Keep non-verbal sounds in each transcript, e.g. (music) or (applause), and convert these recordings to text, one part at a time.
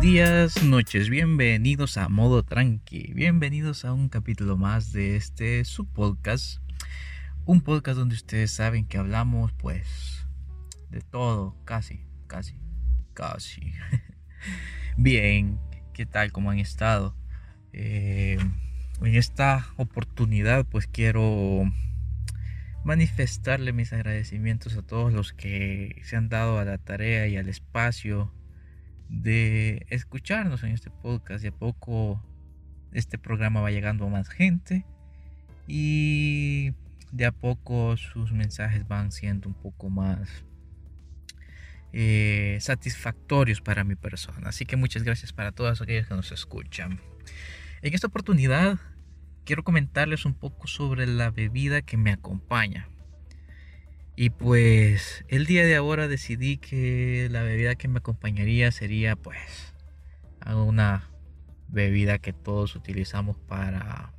días, noches. Bienvenidos a Modo Tranqui. Bienvenidos a un capítulo más de este su podcast. Un podcast donde ustedes saben que hablamos, pues, de todo, casi, casi, casi. (laughs) Bien, ¿qué tal? ¿Cómo han estado? Eh, en esta oportunidad, pues quiero manifestarle mis agradecimientos a todos los que se han dado a la tarea y al espacio de escucharnos en este podcast. De a poco este programa va llegando a más gente y de a poco sus mensajes van siendo un poco más eh, satisfactorios para mi persona. Así que muchas gracias para todos aquellos que nos escuchan. En esta oportunidad quiero comentarles un poco sobre la bebida que me acompaña. Y pues el día de ahora decidí que la bebida que me acompañaría sería pues una bebida que todos utilizamos para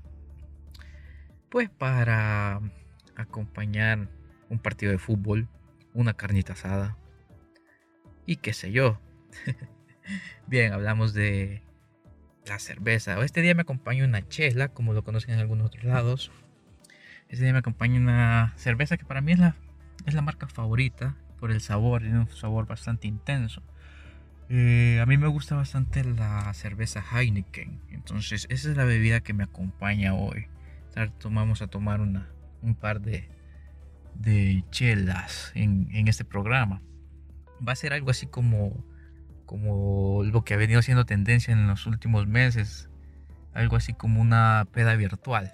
pues para acompañar un partido de fútbol, una carnita asada y qué sé yo. (laughs) Bien, hablamos de la cerveza. Este día me acompaña una chela, como lo conocen en algunos otros lados. Este día me acompaña una cerveza que para mí es la es la marca favorita por el sabor, tiene un sabor bastante intenso. Eh, a mí me gusta bastante la cerveza Heineken, entonces esa es la bebida que me acompaña hoy. Vamos a tomar una, un par de, de chelas en, en, este programa. Va a ser algo así como, como lo que ha venido siendo tendencia en los últimos meses, algo así como una peda virtual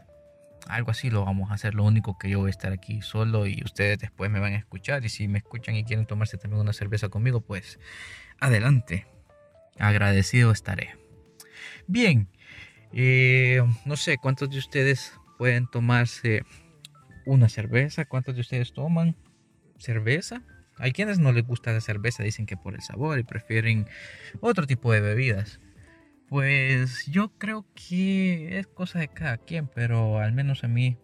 algo así lo vamos a hacer. Lo único que yo voy a estar aquí solo y ustedes después me van a escuchar. Y si me escuchan y quieren tomarse también una cerveza conmigo, pues adelante. Agradecido estaré. Bien, eh, no sé cuántos de ustedes pueden tomarse una cerveza. ¿Cuántos de ustedes toman cerveza? Hay quienes no les gusta la cerveza, dicen que por el sabor y prefieren otro tipo de bebidas. Pues yo creo que es cosa de cada quien, pero al menos a mí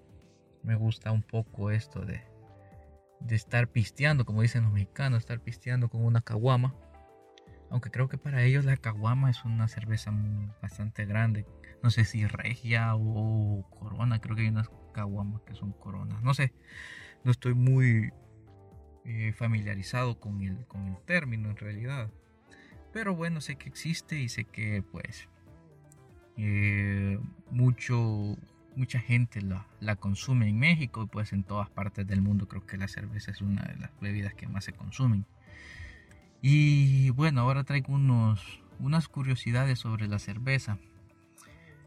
me gusta un poco esto de, de estar pisteando, como dicen los mexicanos, estar pisteando con una caguama. Aunque creo que para ellos la caguama es una cerveza bastante grande. No sé si regia o corona, creo que hay unas caguamas que son coronas. No sé, no estoy muy eh, familiarizado con el, con el término en realidad. Pero bueno, sé que existe y sé que pues eh, mucho, mucha gente la, la, consume en México y pues en todas partes del mundo creo que la cerveza es una de las bebidas que más se consumen. Y bueno, ahora traigo unos, unas curiosidades sobre la cerveza.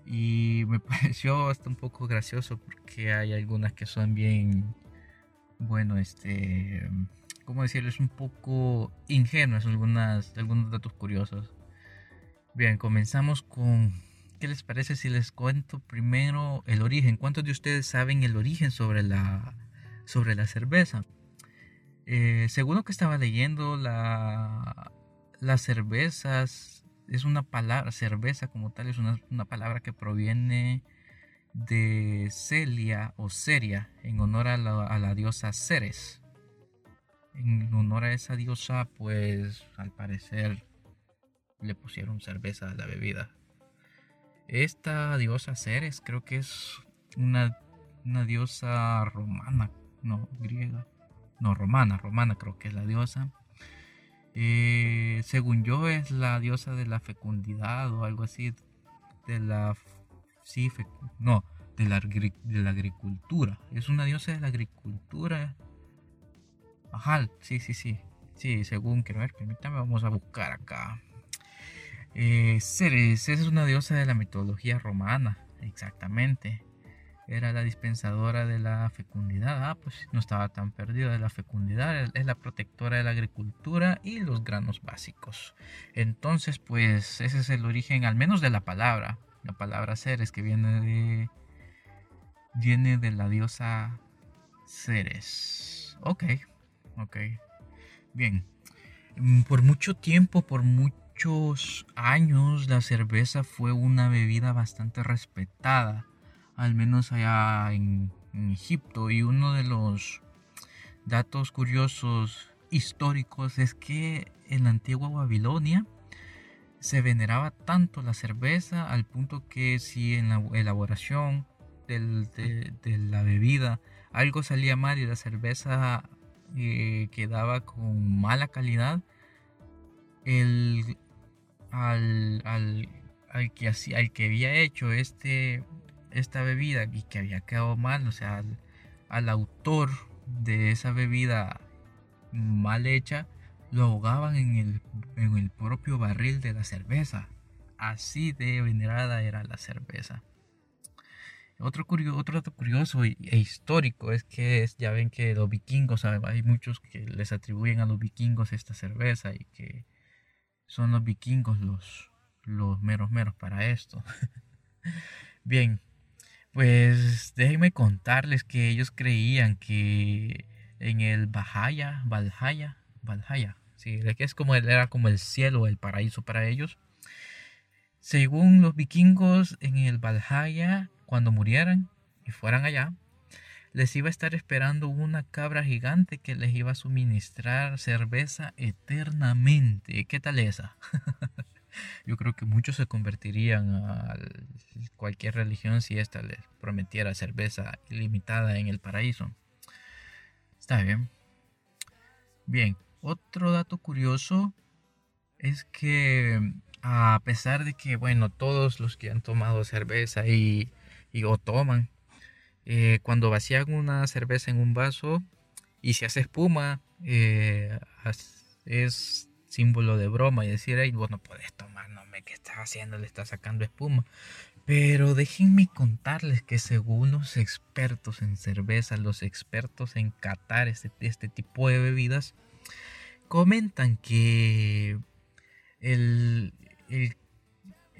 Y me (laughs) pareció hasta un poco gracioso porque hay algunas que son bien, bueno, este ¿cómo decirlo? Es un poco ingenuas algunas, algunos datos curiosos. Bien, comenzamos con, ¿qué les parece si les cuento primero el origen? ¿Cuántos de ustedes saben el origen sobre la, sobre la cerveza? Eh, según lo que estaba leyendo, la, las cervezas es una palabra, cerveza como tal, es una, una palabra que proviene de Celia o Seria en honor a la, a la diosa Ceres en honor a esa diosa, pues al parecer le pusieron cerveza a la bebida. Esta diosa Ceres creo que es una, una diosa romana, no griega, no romana, romana creo que es la diosa. Eh, según yo es la diosa de la fecundidad o algo así, de la, sí, no, de la, de la agricultura. Es una diosa de la agricultura Ajá, sí, sí, sí. Sí, según quiero ver, permítame, vamos a buscar acá. Eh, Ceres, es una diosa de la mitología romana, exactamente. Era la dispensadora de la fecundidad. Ah, pues no estaba tan perdida de la fecundidad. Es la protectora de la agricultura y los granos básicos. Entonces, pues ese es el origen, al menos de la palabra. La palabra Ceres, que viene de. Viene de la diosa Ceres. Ok, Ok. Bien. Mm, por mucho tiempo, por muchos años, la cerveza fue una bebida bastante respetada, al menos allá en, Egipto. Y uno de los datos curiosos históricos es que en la antigua Babilonia se veneraba tanto la cerveza al punto que si en la elaboración de, la bebida algo salía mal y la cerveza eh, quedaba con mala calidad, el, al, al, al, que, al que había hecho este, esta bebida y que había quedado mal, o sea, al, autor de esa bebida mal hecha, lo ahogaban en el, en el propio barril de la cerveza. Así de venerada era la cerveza. Otro, otro dato curioso e, histórico es que ya ven que los vikingos, hay muchos que les atribuyen a los vikingos esta cerveza y que son los vikingos los, los meros meros para esto. (laughs) Bien, pues déjenme contarles que ellos creían que en el Valhalla, Valhalla, Valhalla, sí, que es como era como el cielo, el paraíso para ellos. Según los vikingos, en el Valhalla, cuando murieran y fueran allá, les iba a estar esperando una cabra gigante que les iba a suministrar cerveza eternamente. ¿Qué tal esa? (laughs) Yo creo que muchos se convertirían a cualquier religión si ésta les prometiera cerveza ilimitada en el paraíso. Está bien. Bien, otro dato curioso es que a pesar de que, bueno, todos los que han tomado cerveza y, y o toman eh, cuando vacían una cerveza en un vaso y se hace espuma, eh, es símbolo de broma y decir, ay, vos no podés tomar, no me, ¿qué estás haciendo? Le estás sacando espuma. Pero déjenme contarles que según los expertos en cerveza, los expertos en catar este, este tipo de bebidas, comentan que el, el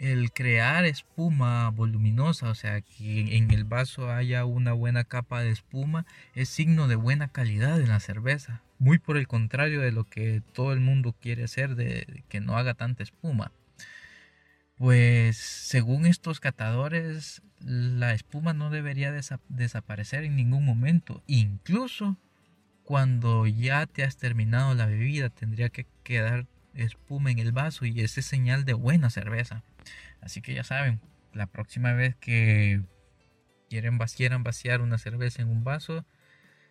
el crear espuma voluminosa, o sea, que en el vaso haya una buena capa de espuma, es signo de buena calidad en la cerveza. Muy por el contrario de lo que todo el mundo quiere hacer, de que no haga tanta espuma. Pues según estos catadores, la espuma no debería desaparecer en ningún momento. Incluso cuando ya te has terminado la bebida, tendría que quedar espuma en el vaso y ese es señal de buena cerveza. Así que ya saben, la próxima vez que quieren quieran vaciar una cerveza en un vaso,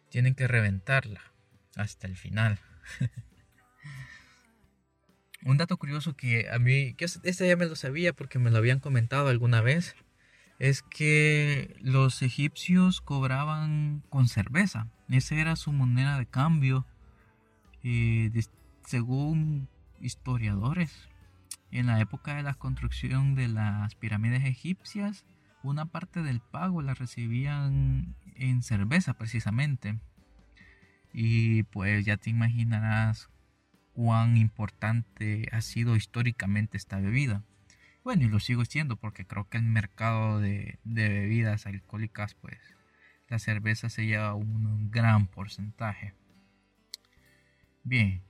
tienen que reventarla hasta el final. (laughs) un dato curioso que a mí, que este ya me lo sabía porque me lo habían comentado alguna vez, es que los egipcios cobraban con cerveza. Esa era su moneda de cambio. Eh, según historiadores, en la época de la construcción de las pirámides egipcias, una parte del pago la recibían en cerveza precisamente. Y pues ya te imaginarás cuán importante ha sido históricamente esta bebida. Bueno, y lo sigo siendo porque creo que el mercado de, bebidas alcohólicas, pues la cerveza se lleva un gran porcentaje. Bien,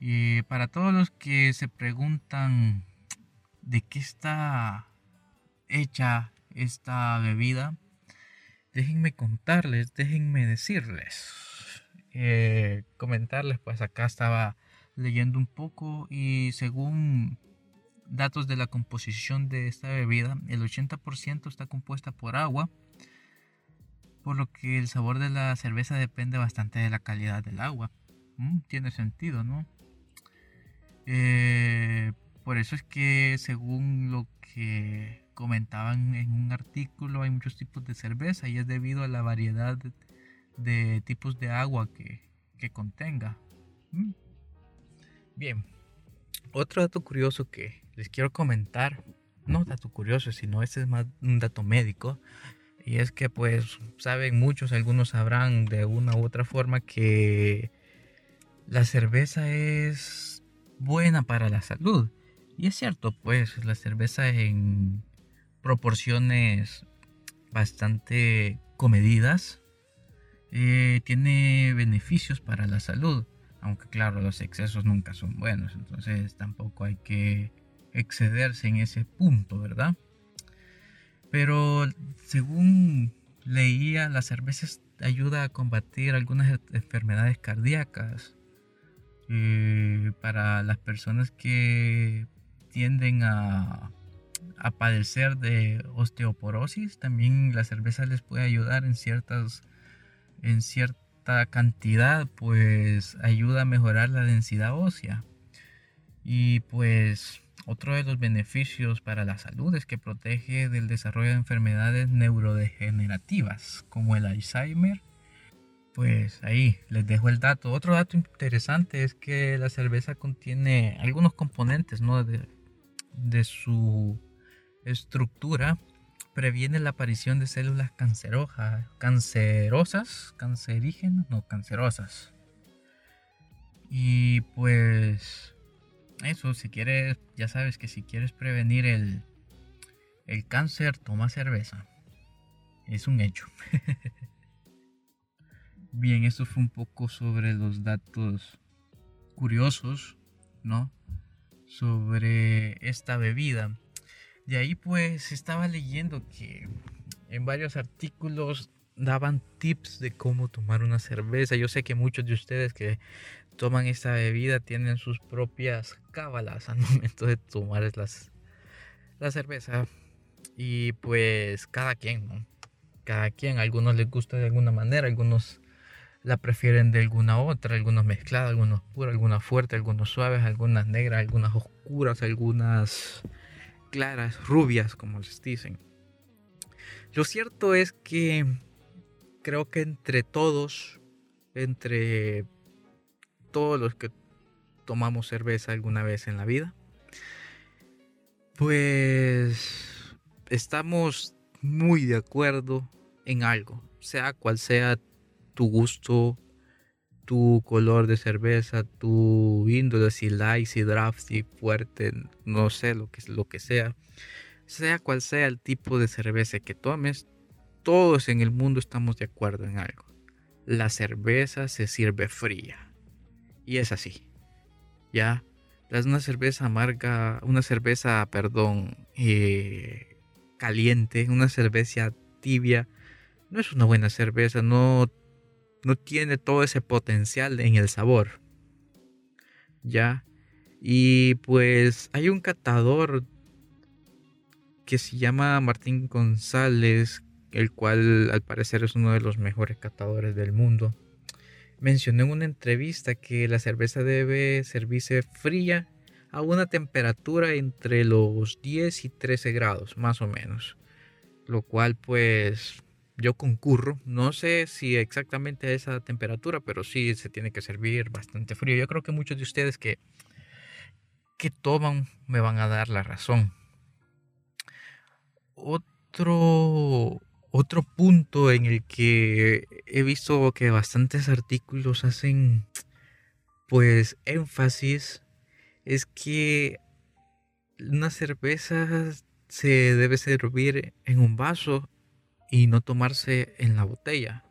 y para todos los que se preguntan de qué está hecha esta bebida, déjenme contarles, déjenme decirles, eh, comentarles, pues acá estaba leyendo un poco y según datos de la composición de esta bebida, el 80% está compuesta por agua, por lo que el sabor de la cerveza depende bastante de la calidad del agua. Mm, tiene sentido, ¿no? Eh, por eso es que según lo que comentaban en un artículo hay muchos tipos de cerveza y es debido a la variedad de, tipos de agua que, contenga. Mm. Bien, otro dato curioso que les quiero comentar, no dato curioso, sino este es más un dato médico, y es que pues saben muchos, algunos sabrán de una u otra forma que la cerveza es buena para la salud. Y es cierto, pues la cerveza en proporciones bastante comedidas eh, tiene beneficios para la salud. Aunque claro, los excesos nunca son buenos. Entonces tampoco hay que excederse en ese punto, ¿verdad? Pero según leía, la cerveza ayuda a combatir algunas enfermedades cardíacas, para las personas que tienden a, a padecer de osteoporosis, también la cerveza les puede ayudar en ciertas en cierta cantidad, pues ayuda a mejorar la densidad ósea. Y pues otro de los beneficios para la salud es que protege del desarrollo de enfermedades neurodegenerativas como el Alzheimer. Pues ahí les dejo el dato. Otro dato interesante es que la cerveza contiene algunos componentes ¿no? de, su estructura. Previene la aparición de células cancerosas, cancerígenas, no, cancerosas. Y pues eso, si quieres, ya sabes que si quieres prevenir el, el cáncer, toma cerveza. Es un hecho. (laughs) Bien, esto fue un poco sobre los datos curiosos, ¿no? Sobre esta bebida. De ahí pues estaba leyendo que en varios artículos daban tips de cómo tomar una cerveza. Yo sé que muchos de ustedes que toman esta bebida tienen sus propias cábalas al (laughs) momento de tomar las, la cerveza. Y pues cada quien, ¿no? Cada quien, algunos les gusta de alguna manera, algunos la prefieren de alguna otra, algunos mezclados, algunos puros, algunas fuertes, algunos suaves, algunas negras, algunas oscuras, algunas claras, rubias, como les dicen. Lo cierto es que creo que entre todos, entre todos los que tomamos cerveza alguna vez en la vida, pues estamos muy de acuerdo en algo, sea cual sea tu gusto, tu color de cerveza, tu índole, si light, si draft, si fuerte, no sé lo que, lo que sea, sea cual sea el tipo de cerveza que tomes, todos en el mundo estamos de acuerdo en algo. La cerveza se sirve fría. Y es así. Ya. Es una cerveza amarga, una cerveza, perdón, eh, caliente, una cerveza tibia. No es una buena cerveza, no, no tiene todo ese potencial en el sabor. Ya. Y pues hay un catador que se llama Martín González, el cual al parecer es uno de los mejores catadores del mundo mencionó en una entrevista que la cerveza debe servirse fría a una temperatura entre los 10 y 13 grados, más o menos. Lo cual pues yo concurro. No sé si exactamente a esa temperatura, pero sí se tiene que servir bastante frío. Yo creo que muchos de ustedes que, que toman me van a dar la razón. Otro otro punto en el que he visto que bastantes artículos hacen pues énfasis es que una cerveza se debe servir en un vaso y no tomarse en la botella.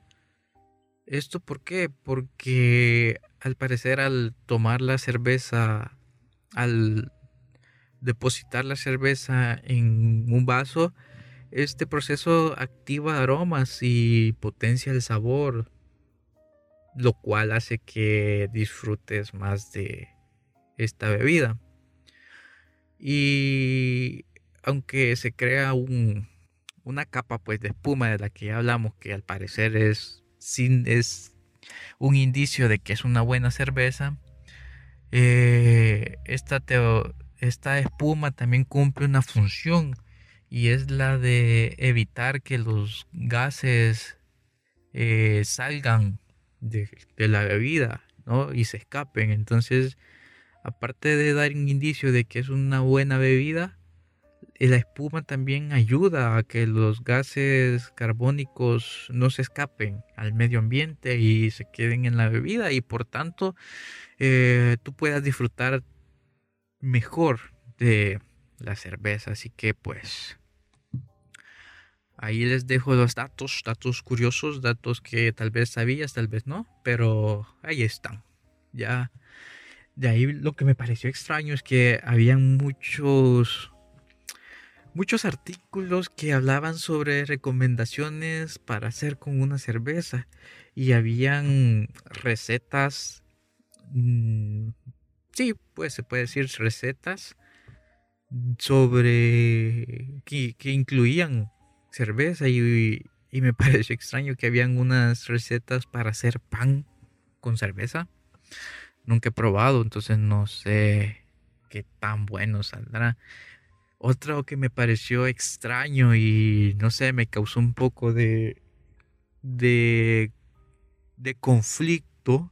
¿Esto por qué? Porque al parecer al tomar la cerveza, al depositar la cerveza en un vaso, este proceso activa aromas y potencia el sabor, lo cual hace que disfrutes más de esta bebida. Y aunque se crea un, una capa pues de espuma de la que ya hablamos, que al parecer es, sin, es un indicio de que es una buena cerveza, eh, esta, esta espuma también cumple una función y es la de evitar que los gases eh, salgan de, la bebida ¿no? y se escapen. Entonces, aparte de dar un indicio de que es una buena bebida, la espuma también ayuda a que los gases carbónicos no se escapen al medio ambiente y se queden en la bebida y por tanto eh, tú puedas disfrutar mejor de la cerveza. Así que pues ahí les dejo los datos, datos curiosos, datos que tal vez sabías, tal vez no, pero ahí están. Ya de ahí lo que me pareció extraño es que habían muchos muchos artículos que hablaban sobre recomendaciones para hacer con una cerveza y habían recetas mm, sí pues se puede decir recetas sobre que, incluían cerveza y, y, me (laughs) pareció extraño que habían unas recetas para hacer pan con cerveza. Nunca he probado, entonces no sé qué tan bueno saldrá. Otro que me pareció extraño y no sé, me causó un poco de, de, de conflicto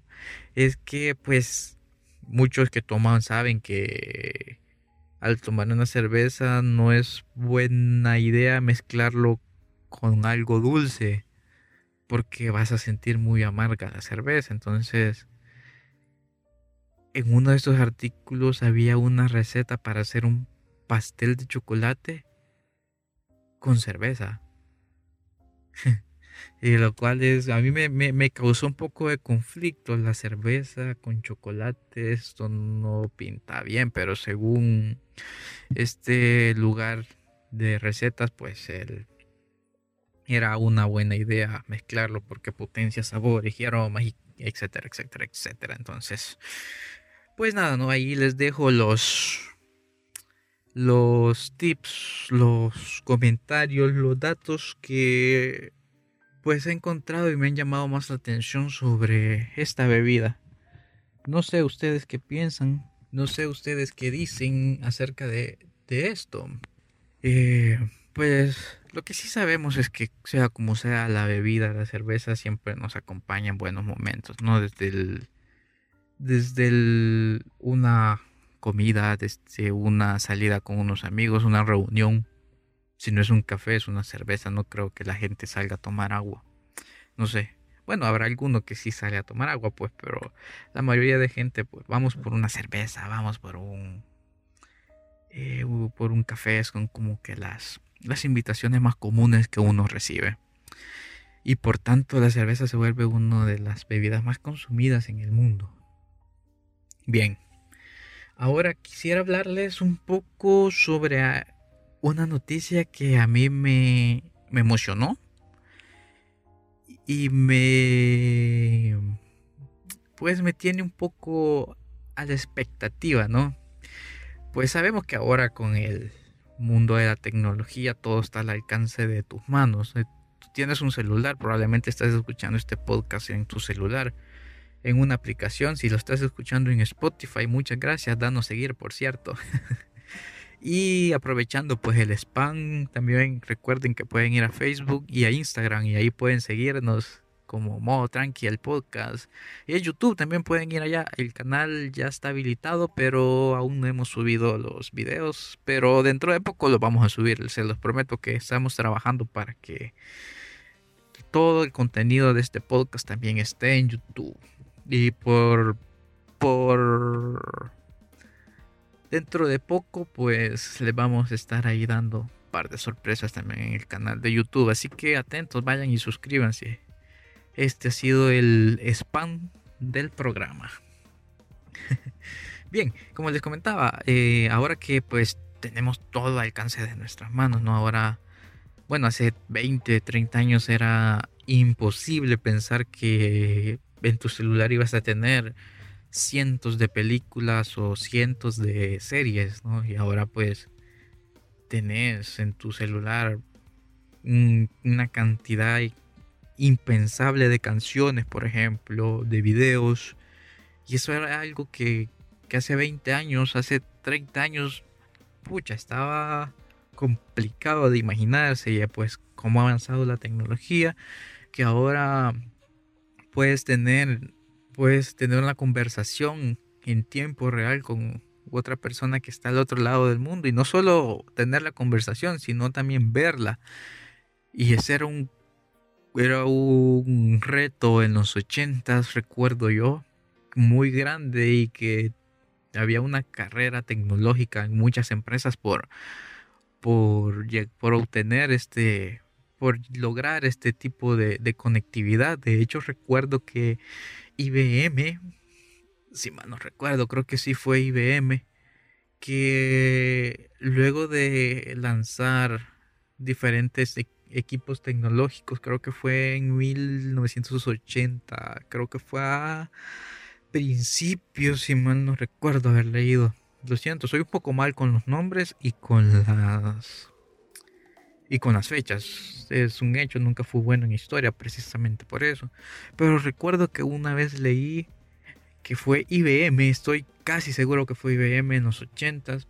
es que pues muchos que toman saben que al tomar una cerveza no es buena idea mezclarlo con algo dulce porque vas a sentir muy amarga la cerveza. Entonces, en uno de estos artículos había una receta para hacer un pastel de chocolate con cerveza. (laughs) y lo cual es, a mí me, causó un poco de conflicto la cerveza con chocolate, esto no pinta bien, pero según este lugar de recetas, pues el, era una buena idea mezclarlo porque potencia sabores y aromas, etcétera, etcétera, etcétera. Entonces, pues nada, ¿no? Ahí les dejo los los tips, los comentarios, los datos que pues he encontrado y me han llamado más la atención sobre esta bebida. No sé ustedes qué piensan, no sé ustedes qué dicen acerca de, esto. Eh, pues lo que sí sabemos es que sea como sea la bebida, la cerveza siempre nos acompaña en buenos momentos, ¿no? Desde el, desde el, una comida, desde una salida con unos amigos, una reunión, si no es un café, es una cerveza. No creo que la gente salga a tomar agua. No sé. Bueno, habrá alguno que sí sale a tomar agua, pues, pero la mayoría de gente, pues, vamos por una cerveza, vamos por un, eh, por un café, son como que las, las invitaciones más comunes que uno recibe. Y por tanto, la cerveza se vuelve una de las bebidas más consumidas en el mundo. Bien, ahora quisiera hablarles un poco sobre una noticia que a mí me, emocionó y me pues me tiene un poco a la expectativa, ¿no? Pues sabemos que ahora con el mundo de la tecnología todo está al alcance de tus manos. Eh, tú tienes un celular, probablemente estás escuchando este podcast en tu celular, en una aplicación. Si lo estás escuchando en Spotify, muchas gracias, danos seguir, por cierto. (laughs) Y aprovechando pues el spam, también recuerden que pueden ir a Facebook y a Instagram y ahí pueden seguirnos como modo tranqui el podcast. Y en YouTube también pueden ir allá. El canal ya está habilitado, pero aún no hemos subido los videos. Pero dentro de poco lo vamos a subir. Se los prometo que estamos trabajando para que todo el contenido de este podcast también esté en YouTube. Y por por dentro de poco pues les vamos a estar ahí dando un par de sorpresas también en el canal de YouTube. Así que atentos, vayan y suscríbanse. Este ha sido el spam del programa. (laughs) Bien, como les comentaba, eh, ahora que pues tenemos todo al alcance de nuestras manos, ¿no? Ahora, bueno, hace 20, 30 años era imposible pensar que en tu celular ibas a tener cientos de películas o cientos de series, ¿no? Y ahora pues tenés en tu celular una cantidad impensable de canciones, por ejemplo, de videos. Y eso era algo que, que hace 20 años, hace 30 años, pucha, estaba complicado de imaginarse. Ya pues cómo ha avanzado la tecnología, que ahora puedes tener puedes tener una conversación en tiempo real con otra persona que está al otro lado del mundo y no solo tener la conversación, sino también verla. Y ese era un, era un reto en los ochentas, recuerdo yo, muy grande y que había una carrera tecnológica en muchas empresas por, por, por obtener este, por lograr este tipo de, conectividad. De hecho, recuerdo que IBM, si mal no recuerdo, creo que sí fue IBM, que luego de lanzar diferentes e-, equipos tecnológicos, creo que fue en 1980, creo que fue a principios, si mal no recuerdo haber leído, Lo siento, soy un poco mal con los nombres y con las y con las fechas. Es un hecho, nunca fui bueno en historia precisamente por eso. Pero recuerdo que una vez leí que fue IBM, estoy casi seguro que fue IBM en los 80s,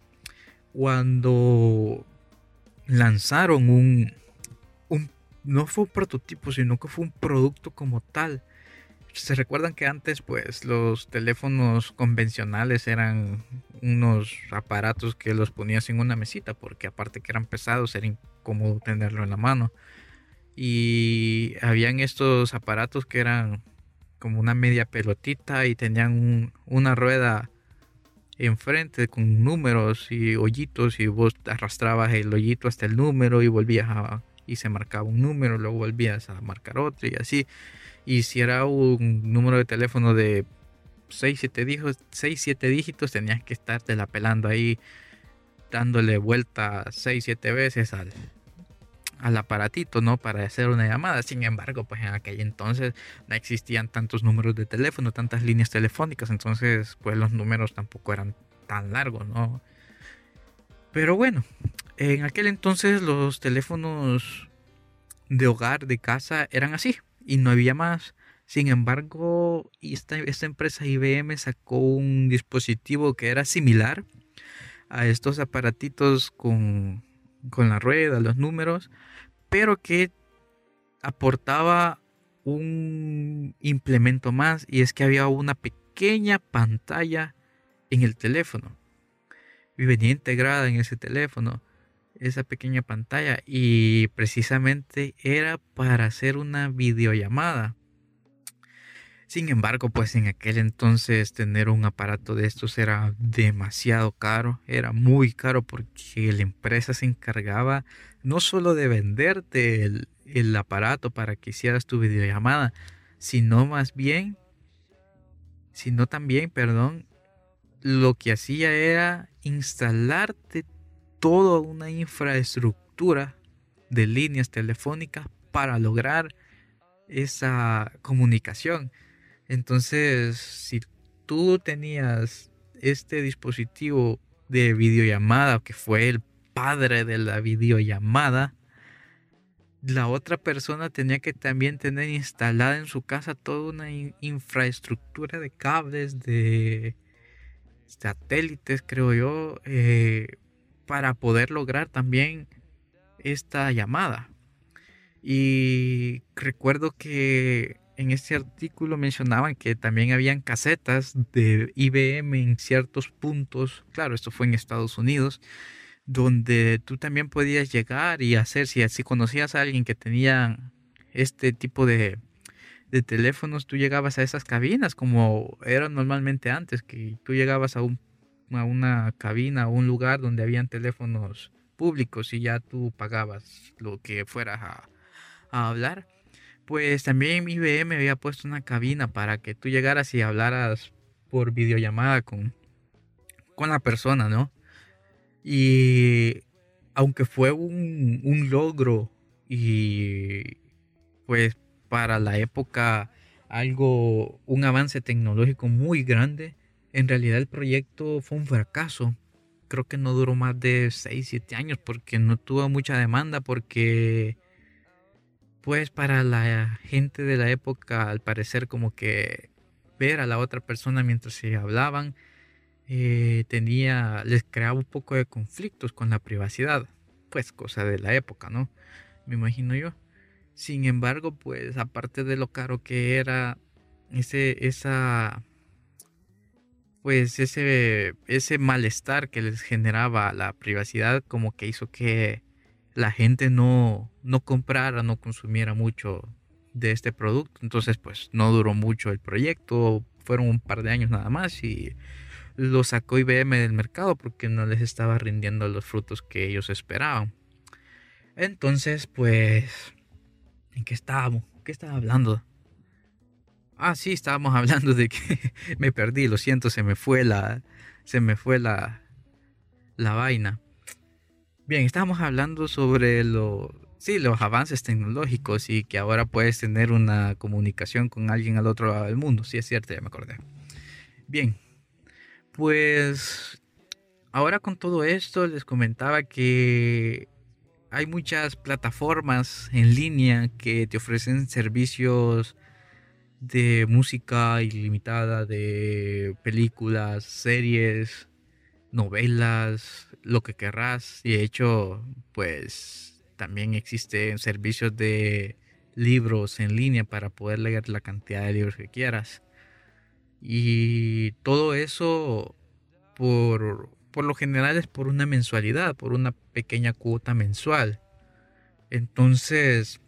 cuando lanzaron un, un, no fue un prototipo, sino que fue un producto como tal. Se recuerdan que antes pues los teléfonos convencionales eran unos aparatos que los ponías en una mesita porque aparte que eran pesados era incómodo tenerlo en la mano. Y habían estos aparatos que eran como una media pelotita y tenían una rueda enfrente con números y hoyitos y vos arrastrabas el hoyito hasta el número y volvías a y se marcaba un número, luego volvías a marcar otro y así. Y si era un número de teléfono de 6, 7 dígitos, 6, 7 dígitos, tenías que estarte la pelando ahí dándole vuelta 6, 7 veces al, al aparatito, ¿no? Para hacer una llamada. Sin embargo, pues en aquel entonces no existían tantos números de teléfono, tantas líneas telefónicas, entonces pues los números tampoco eran tan largos, ¿no? Pero bueno, en aquel entonces los teléfonos de hogar, de casa, eran así y no había más. Sin embargo, esta, esta empresa IBM sacó un dispositivo que era similar a estos aparatitos con con la rueda, los números, pero que aportaba un implemento más y es que había una pequeña pantalla en el teléfono y venía integrada en ese teléfono esa pequeña pantalla y precisamente era para hacer una videollamada. Sin embargo, pues en aquel entonces tener un aparato de estos era demasiado caro, era muy caro porque la empresa se encargaba no solo de venderte el, aparato para que hicieras tu videollamada, sino más bien, sino también, perdón, lo que hacía era instalarte toda una infraestructura de líneas telefónicas para lograr esa comunicación. Entonces, si tú tenías este dispositivo de videollamada, que fue el padre de la videollamada, la otra persona tenía que también tener instalada en su casa toda una infraestructura de cables, de satélites, creo yo, eh, para poder lograr también esta llamada. Y recuerdo que en este artículo mencionaban que también habían casetas de IBM en ciertos puntos, claro, esto fue en Estados Unidos, donde tú también podías llegar y hacer, si, conocías a alguien que tenía este tipo de, de teléfonos, tú llegabas a esas cabinas como era normalmente antes, que tú llegabas a, un, a una cabina o un lugar donde habían teléfonos públicos y ya tú pagabas lo que fueras a, hablar pues también IBM había puesto una cabina para que tú llegaras y hablaras por videollamada con, con la persona, ¿no? Y aunque fue un, un logro y pues para la época algo, un avance tecnológico muy grande, en realidad el proyecto fue un fracaso. Creo que no duró más de 6, 7 años porque no tuvo mucha demanda, porque pues para la gente de la época, al parecer como que ver a la otra persona mientras se hablaban, eh, tenía, les creaba un poco de conflictos con la privacidad, pues cosa de la época, ¿no? Me imagino yo. Sin embargo, pues aparte de lo caro que era ese, esa, pues ese, ese malestar que les generaba la privacidad, como que hizo que la gente no, no comprara, no consumiera mucho de este producto. Entonces, pues no duró mucho el proyecto, fueron un par de años nada más y lo sacó IBM del mercado porque no les estaba rindiendo los frutos que ellos esperaban. Entonces, pues, ¿en qué estábamos? ¿Qué estaba hablando? Ah, sí, estábamos (laughs) hablando de que me perdí, lo siento, se me fue la se me fue la la vaina. Bien, estábamos hablando sobre lo, sí, los avances tecnológicos y que ahora puedes tener una comunicación con alguien al otro lado del mundo. Sí, es cierto, ya me acordé. Bien, pues ahora con todo esto les comentaba que hay muchas plataformas en línea que te ofrecen servicios de música ilimitada, de películas, series, novelas, lo que querrás. Y de hecho, pues también existen servicios de libros en línea para poder leer la cantidad de libros que quieras. Y todo eso por, por lo general es por una mensualidad, por una pequeña cuota mensual. Entonces,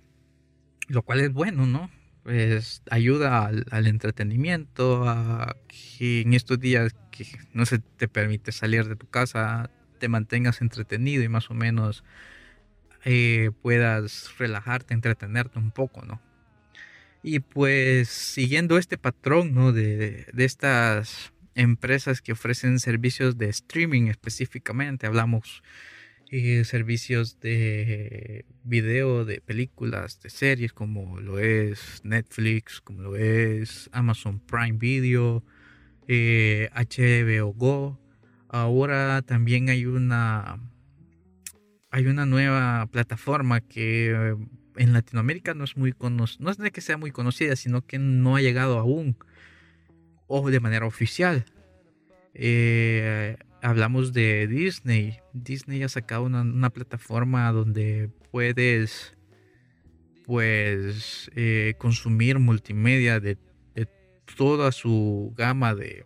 lo cual es bueno, ¿no? Pues ayuda al, entretenimiento, a que en estos días que no se te permite salir de tu casa, te mantengas entretenido y más o menos eh, puedas relajarte, entretenerte un poco, ¿no? Y pues siguiendo este patrón, ¿no? De, de estas empresas que ofrecen servicios de streaming específicamente, hablamos eh, servicios de video, de películas, de series, como lo es Netflix, como lo es Amazon Prime Video, HBO eh, Go. Ahora también hay una hay una nueva plataforma que en Latinoamérica no es muy conocida, no es de que sea muy conocida, sino que no ha llegado aún o de manera oficial. Eh, hablamos de Disney. Disney ha sacado una, plataforma donde puedes pues eh, consumir multimedia de, toda su gama de,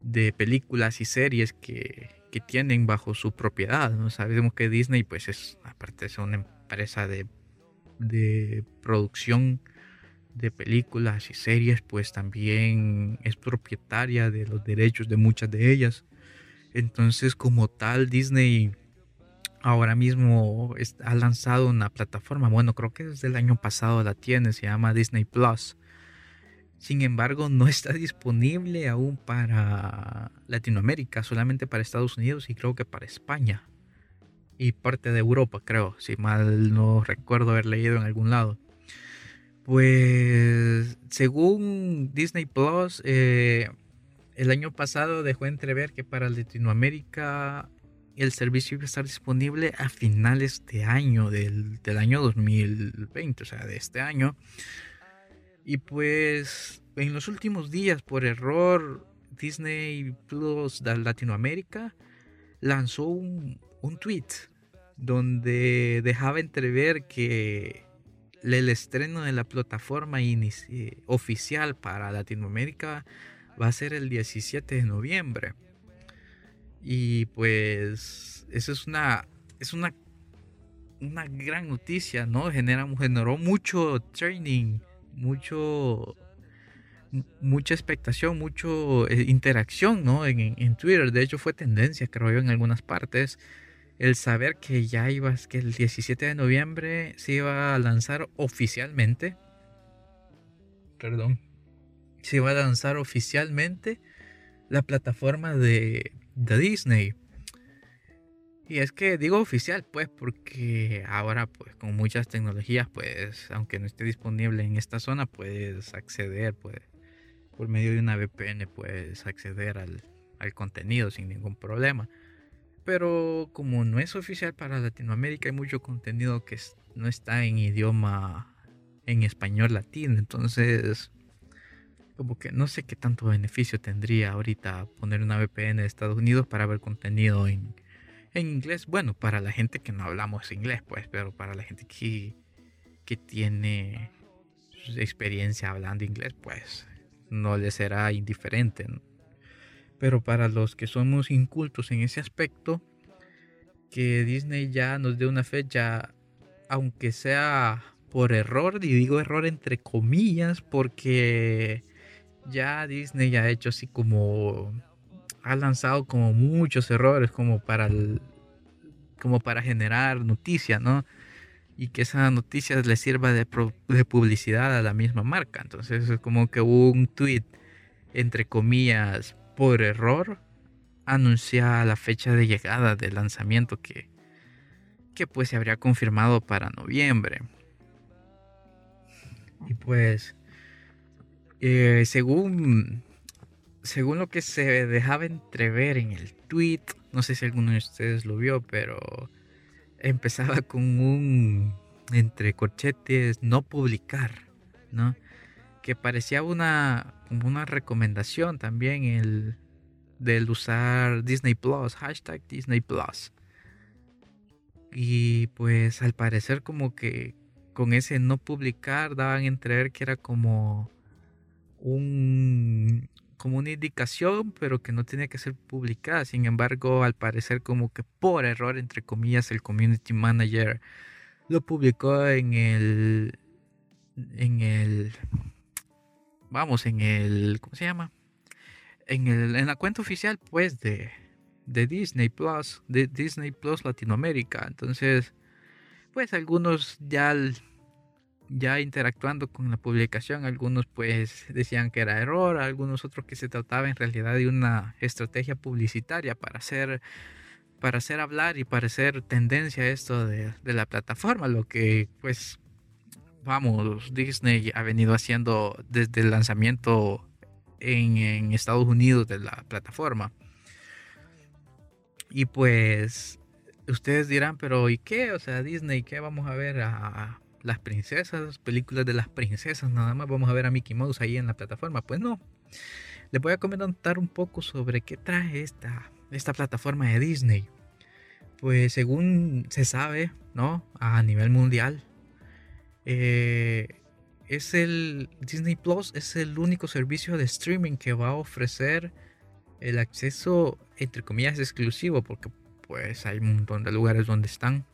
de películas y series que, tienen bajo su propiedad. Sabemos que Disney pues es aparte es una empresa de, de producción de películas y series pues también es propietaria de los derechos de muchas de ellas entonces, como tal, Disney ahora mismo ha lanzado una plataforma. Bueno, creo que desde el año pasado la tiene, se llama Disney Plus. Sin embargo, no (laughs) está disponible aún para Latinoamérica, solamente para Estados Unidos y creo que para España. Y parte de Europa, creo, si mal no recuerdo haber leído en algún lado. Pues, según Disney Plus, eh, el año pasado dejó entrever que para Latinoamérica el servicio iba a estar disponible a finales de año, del, año 2020, o sea, de este año. Y pues en los últimos días, por error, Disney Plus de Latinoamérica lanzó un, un tweet donde dejaba entrever que el estreno de la plataforma oficial para Latinoamérica va a ser el 17 de noviembre. Y pues eso es una es una una gran noticia, ¿no? Genera, generó mucho training, mucho mucha expectación, mucho eh, interacción, ¿no? En, en, Twitter. De hecho fue tendencia, creo yo, en algunas partes. El saber que ya iba, que el 17 de noviembre se iba a lanzar oficialmente. Perdón se va a lanzar oficialmente la plataforma de, Disney. Y es que digo oficial, pues, porque ahora, pues, con muchas tecnologías, pues, aunque no esté disponible en esta zona, puedes acceder, pues, por medio de una VPN, puedes acceder al, al contenido sin ningún problema. Pero como no es oficial para Latinoamérica, hay mucho contenido que no está en idioma, en español latino. Entonces, como que no sé qué tanto beneficio tendría ahorita poner una VPN de Estados Unidos para ver contenido en, inglés. Bueno, para la gente que no hablamos inglés, pues, pero para la gente que, que tiene experiencia hablando inglés, pues no le será indiferente. Pero para los que somos incultos en ese aspecto, que Disney ya nos dé una fecha, aunque sea por error, y digo error entre comillas, porque ya Disney ha hecho así como ha lanzado como muchos errores como para como para generar noticias, ¿no? Y que esa noticia le sirva de, de, publicidad a la misma marca. Entonces es como que un tweet, entre comillas, por error, anuncia la fecha de llegada del lanzamiento que, que pues se habría confirmado para noviembre. Y pues eh, según según lo que se dejaba entrever en el tweet, no sé si alguno de ustedes lo vio, pero empezaba (laughs) con un entre corchetes no publicar, ¿no? Que parecía una, una recomendación también el del usar Disney Plus, hashtag Disney Plus. Y pues al parecer como que con ese no publicar daban a entrever que era como un como una indicación, pero que no tenía que ser publicada. Sin embargo, al parecer como que por error, entre comillas, el community manager lo publicó en el en el vamos, en el ¿cómo se llama? En el en la cuenta oficial pues de de Disney Plus, de Disney Plus Latinoamérica. Entonces, pues algunos ya ya interactuando con la publicación, algunos pues decían que era error, algunos otros que se trataba en realidad de una estrategia publicitaria para hacer, para hacer hablar y para hacer tendencia a esto de, la plataforma, lo que pues vamos, Disney ha venido haciendo desde el lanzamiento en, en Estados Unidos de la plataforma. Y pues ustedes dirán, pero ¿y qué? O sea, Disney, ¿qué vamos a ver a, las princesas, películas de las princesas, nada más vamos a ver a Mickey Mouse ahí en la plataforma. Pues no. Les voy a comentar un poco sobre qué trae esta, esta plataforma de Disney. Pues según se sabe, ¿no? A nivel mundial, eh, es el Disney Plus es el único servicio de streaming que va a ofrecer el acceso entre comillas exclusivo porque pues hay un montón de lugares donde están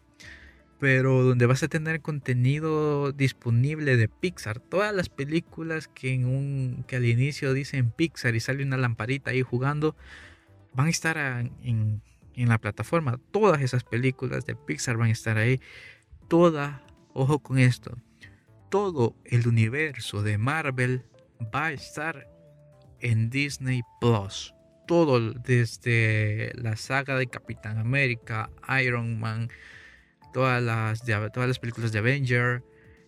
pero donde vas a tener contenido disponible de Pixar. Todas las películas que, en un, que al inicio dicen Pixar y sale una lamparita ahí jugando, van a estar en, en la plataforma. Todas esas películas de Pixar van a estar ahí. Toda, ojo con esto, todo el universo de Marvel va a estar en Disney Plus. Todo desde la saga de Capitán América, Iron Man, todas las, todas las películas de Avenger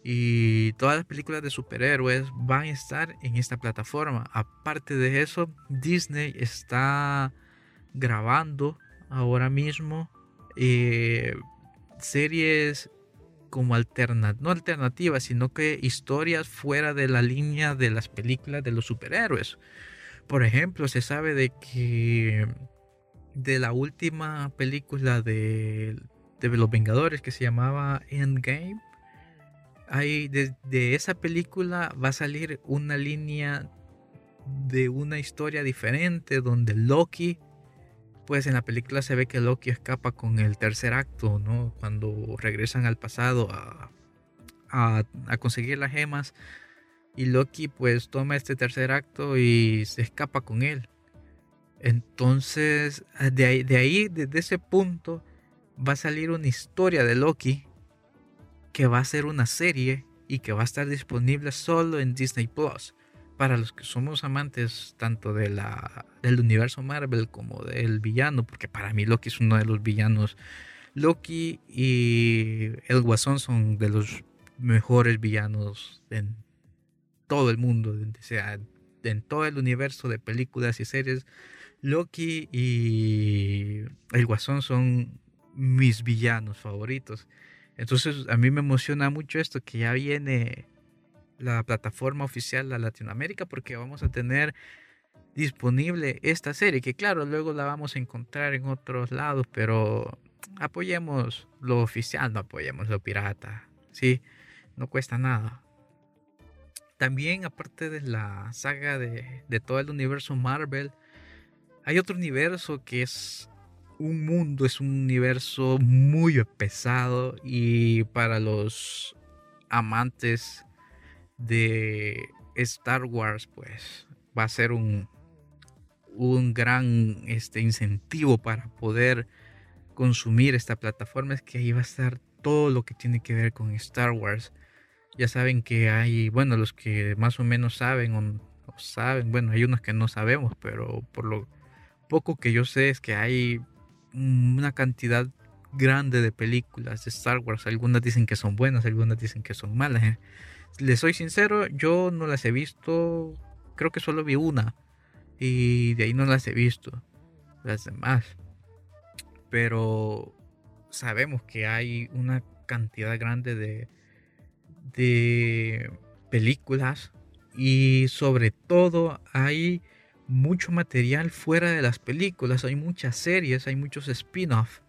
y todas las películas de superhéroes van a estar en esta plataforma. Aparte de eso, Disney está grabando ahora mismo eh, series como alternativas, no alternativas, sino que historias fuera de la línea de las películas de los superhéroes. Por ejemplo, se sabe de que de la última película de de los Vengadores que se llamaba Endgame. Ahí de, esa película va a salir una línea de una historia diferente donde Loki, pues en la película se ve que Loki escapa con el tercer acto, ¿no? Cuando regresan al pasado a, a, a conseguir las gemas y Loki pues toma este tercer acto y se escapa con él. Entonces, de ahí, de ahí, desde ese punto, va a salir una historia de Loki que va a ser una serie y que va a estar disponible solo en Disney Plus. Para los que somos amantes tanto de la, del universo Marvel como del villano, porque para mí Loki es uno de los villanos. Loki y el Guasón son de los mejores villanos en todo el mundo, sea, en todo el universo de películas y series. Loki y el Guasón son mis villanos favoritos. Entonces a mí me emociona mucho esto, que ya viene la plataforma oficial de Latinoamérica porque vamos a tener disponible esta serie, que claro, luego la vamos a encontrar en otros lados, pero apoyemos lo oficial, no apoyemos lo pirata, ¿sí? No cuesta nada. También, aparte de la saga de, de todo el universo Marvel, hay otro universo que es un mundo, es un universo muy pesado y para los amantes de Star Wars, pues va a ser un, un gran este, incentivo para poder consumir esta plataforma. Es que ahí va a estar todo lo que tiene que ver con Star Wars. Ya saben que hay, bueno, los que más o menos saben o saben, bueno, hay unos que no sabemos, pero por lo poco que yo sé es que hay una cantidad grande de películas de Star Wars. Algunas dicen que son buenas, algunas dicen que son malas. ¿eh? Les soy sincero, yo no las he visto. Creo que solo vi una y de ahí no las he visto, las demás. Pero sabemos que hay una cantidad grande de, de películas y sobre todo hay mucho material fuera de las películas, hay muchas series, hay muchos spin-off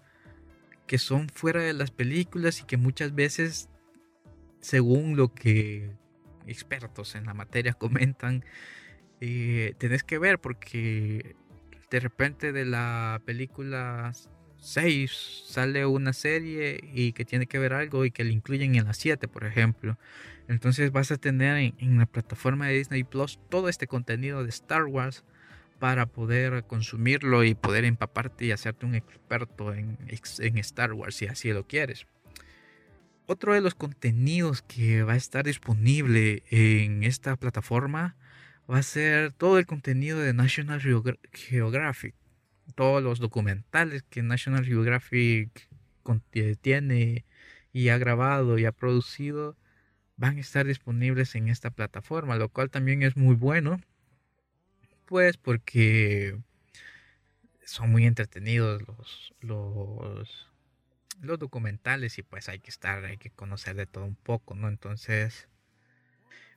que son fuera de las películas y que muchas veces, según lo que expertos en la materia (laughs) comentan, eh, tenés que ver porque de repente de la película 6 sale una serie y que tiene que ver algo y que le incluyen en la 7, por ejemplo. Entonces vas a tener en, la plataforma de Disney Plus todo este contenido de Star Wars para poder consumirlo y poder empaparte y hacerte un experto en, Star Wars si así lo quieres. Otro de los contenidos que va a estar disponible en esta plataforma va a ser todo el contenido de National Geographic todos los documentales que National Geographic tiene y ha grabado y ha producido van a estar disponibles en esta plataforma, lo cual también es muy bueno, pues porque son muy entretenidos los, los, los documentales y pues hay que estar, hay que conocer de todo un poco, ¿no? Entonces,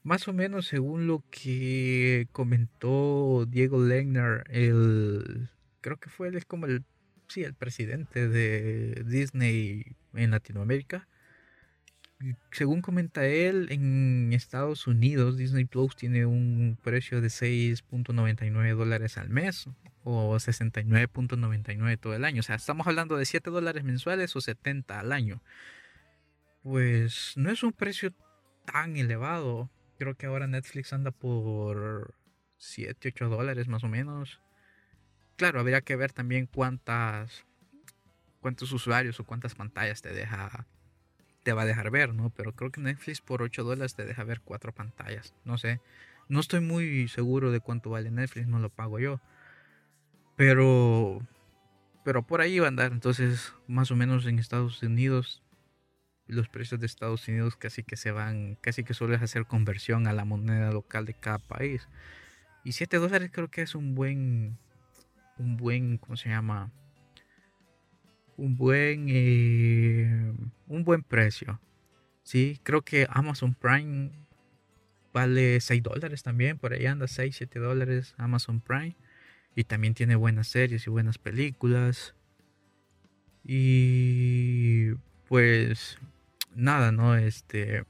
más o menos según lo que comentó Diego Legner, el creo que fue él es como el, sí, el presidente de Disney en Latinoamérica. Según comenta él, en Estados Unidos Disney Plus tiene un precio de 6.99 dólares al mes o 69.99 todo el año. O sea, estamos hablando de 7 dólares mensuales o 70 al año. Pues no es un precio tan elevado. Creo que ahora Netflix anda por 7, 8 dólares más o menos. Claro, habría que ver también cuántas cuántos usuarios o cuántas pantallas te deja te va a dejar ver, ¿no? Pero creo que Netflix por 8 dólares te deja ver cuatro pantallas. No sé. No estoy muy seguro de cuánto vale Netflix, no lo pago yo. Pero pero por ahí va a andar. Entonces, más o menos en Estados Unidos los precios de Estados Unidos casi que se van, casi que sueles hacer conversión a la moneda local de cada país. Y 7 dólares creo que es un buen un buen, ¿cómo se llama? Un buen, eh, un buen precio. Sí, creo que Amazon Prime vale 6 dólares también, por ahí anda 6, 7 dólares Amazon Prime. Y también tiene buenas series y buenas películas. Y pues nada, ¿no? Este,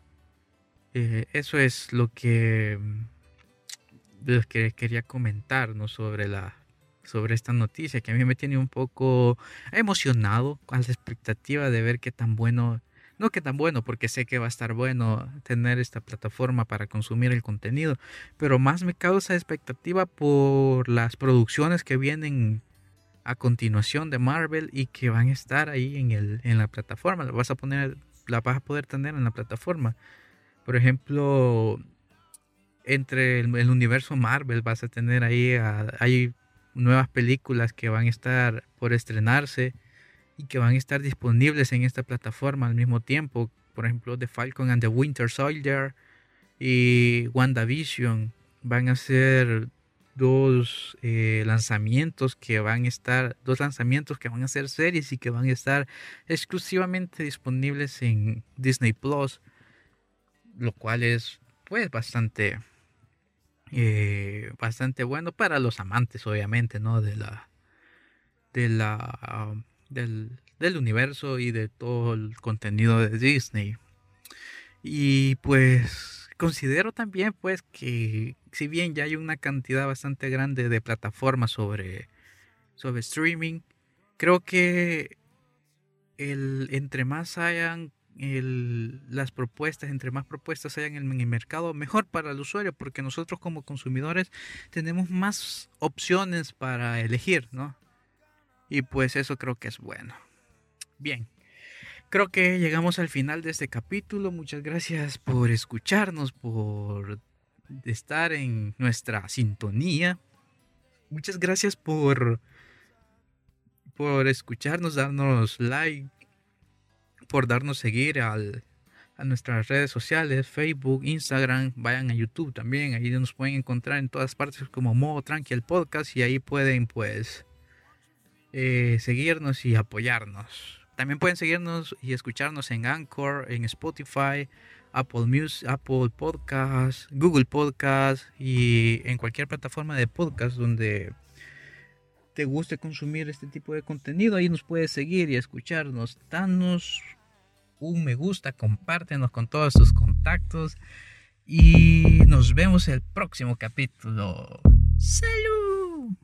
eh, eso es lo que, lo que quería comentar, ¿no? Sobre la, sobre esta noticia que a mí me tiene un poco emocionado con la expectativa de ver qué tan bueno, no qué tan bueno, porque sé que va a estar bueno tener esta plataforma para consumir el contenido, pero más me causa expectativa por las producciones que vienen a continuación de Marvel y que van a estar ahí en, el, en la plataforma, la vas a poner, la vas a poder tener en la plataforma. Por ejemplo, entre el, universo Marvel vas a tener ahí, a, nuevas películas que van a estar por estrenarse y que van a estar disponibles en esta plataforma al mismo tiempo. Por ejemplo, The Falcon and the Winter Soldier y WandaVision van a ser dos eh, lanzamientos que van a estar, dos lanzamientos que van a ser series y que van a estar exclusivamente disponibles en Disney Plus, lo cual es pues bastante eh, bastante bueno para los amantes, obviamente, ¿no? De la, de la, del, del universo y de todo el contenido de Disney. Y pues considero también pues que si bien ya hay una cantidad bastante grande de plataformas sobre, sobre streaming, creo que el, entre más hayan las propuestas, entre más propuestas hayan en el mercado, mejor para el usuario, porque nosotros como consumidores tenemos más opciones para elegir, ¿no? Y pues eso creo que es bueno. Bien, creo que llegamos al final de este capítulo. Muchas gracias por escucharnos, por estar en nuestra sintonía. Muchas gracias por por escucharnos, darnos like, por darnos seguir al, a nuestras redes sociales, Facebook, Instagram, vayan a YouTube también, ahí nos pueden encontrar en todas partes como Modo Tranqui el podcast y ahí pueden pues eh, seguirnos y apoyarnos. También pueden seguirnos y escucharnos en Anchor, en Spotify, Apple Music, Apple Podcast, Google Podcast y en cualquier plataforma de podcast donde te guste consumir este tipo de contenido. Ahí nos puedes seguir y escucharnos. Danos un me gusta, compártenos con todos tus contactos y nos vemos el próximo capítulo. ¡Salud!